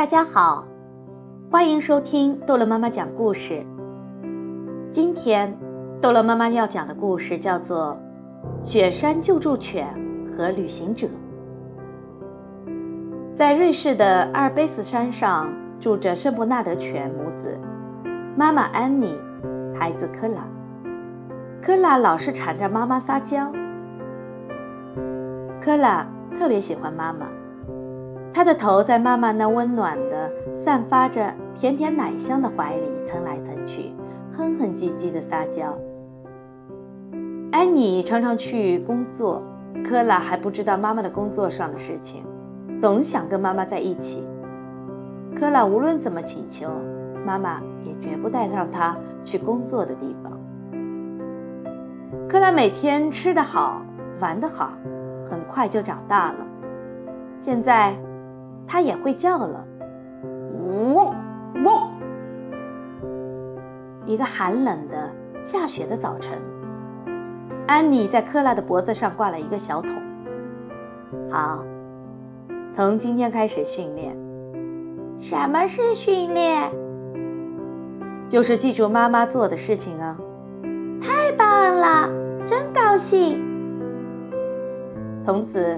大家好，欢迎收听逗乐妈妈讲故事。今天，逗乐妈妈要讲的故事叫做《雪山救助犬和旅行者》。在瑞士的阿尔卑斯山上，住着圣伯纳德犬母子，妈妈安妮，孩子科拉。科拉老是缠着妈妈撒娇。科拉特别喜欢妈妈。他的头在妈妈那温暖的、散发着甜甜奶香的怀里蹭来蹭去，哼哼唧唧的撒娇。安妮常常去工作，科拉还不知道妈妈的工作上的事情，总想跟妈妈在一起。科拉无论怎么请求，妈妈也绝不带上她去工作的地方。科拉每天吃得好，玩得好，很快就长大了。现在。它也会叫了，嗡嗡。一个寒冷的下雪的早晨，安妮在克拉的脖子上挂了一个小桶。好，从今天开始训练。什么是训练？就是记住妈妈做的事情啊！太棒了，真高兴。从此，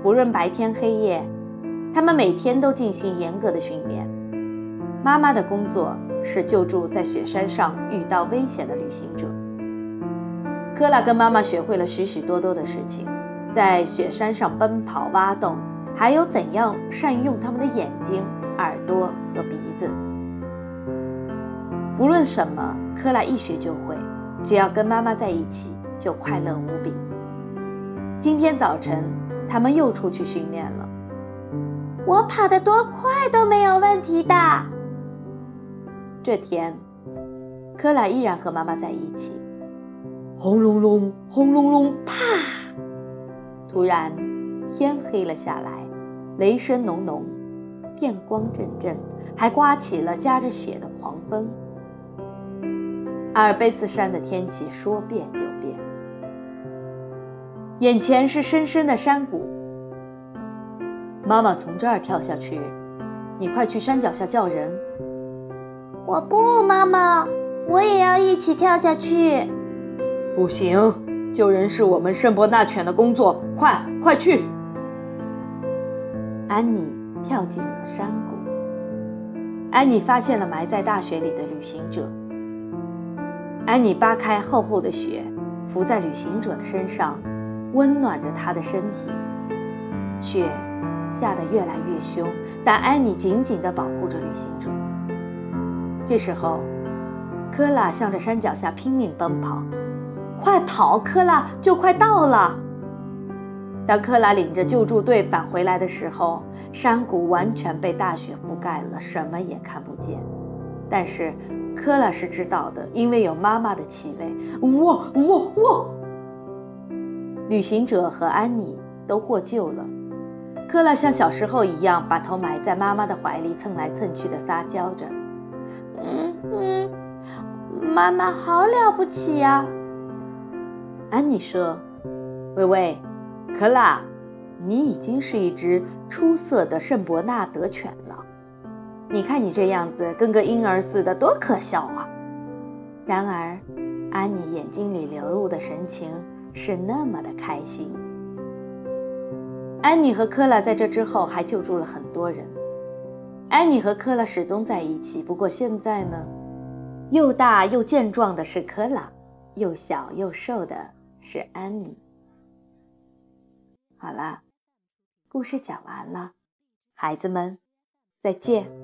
不论白天黑夜。他们每天都进行严格的训练。妈妈的工作是救助在雪山上遇到危险的旅行者。科拉跟妈妈学会了许许多多的事情，在雪山上奔跑、挖洞，还有怎样善用他们的眼睛、耳朵和鼻子。无论什么，科拉一学就会。只要跟妈妈在一起，就快乐无比。今天早晨，他们又出去训练了。我跑得多快都没有问题的。这天，科拉依然和妈妈在一起。轰隆隆，轰隆隆，啪！突然，天黑了下来，雷声隆隆，电光阵阵，还刮起了夹着雪的狂风。阿尔卑斯山的天气说变就变，眼前是深深的山谷。妈妈从这儿跳下去，你快去山脚下叫人。我不，妈妈，我也要一起跳下去。不行，救人是我们圣伯纳犬的工作，快快去！安妮跳进了山谷。安妮发现了埋在大雪里的旅行者。安妮扒开厚厚的雪，伏在旅行者的身上，温暖着他的身体。雪。下得越来越凶，但安妮紧紧地保护着旅行者。这时候，科拉向着山脚下拼命奔跑，快跑，科拉就快到了。当科拉领着救助队返回来的时候，山谷完全被大雪覆盖了，什么也看不见。但是，科拉是知道的，因为有妈妈的气味。哇哇哇！旅行者和安妮都获救了。克拉像小时候一样，把头埋在妈妈的怀里，蹭来蹭去的撒娇着。嗯嗯，妈妈好了不起呀！安妮说：“喂喂，科拉，你已经是一只出色的圣伯纳德犬了。你看你这样子，跟个婴儿似的，多可笑啊！”然而，安妮眼睛里流露的神情是那么的开心。安妮和科拉在这之后还救助了很多人。安妮和科拉始终在一起，不过现在呢，又大又健壮的是科拉，又小又瘦的是安妮。好了，故事讲完了，孩子们，再见。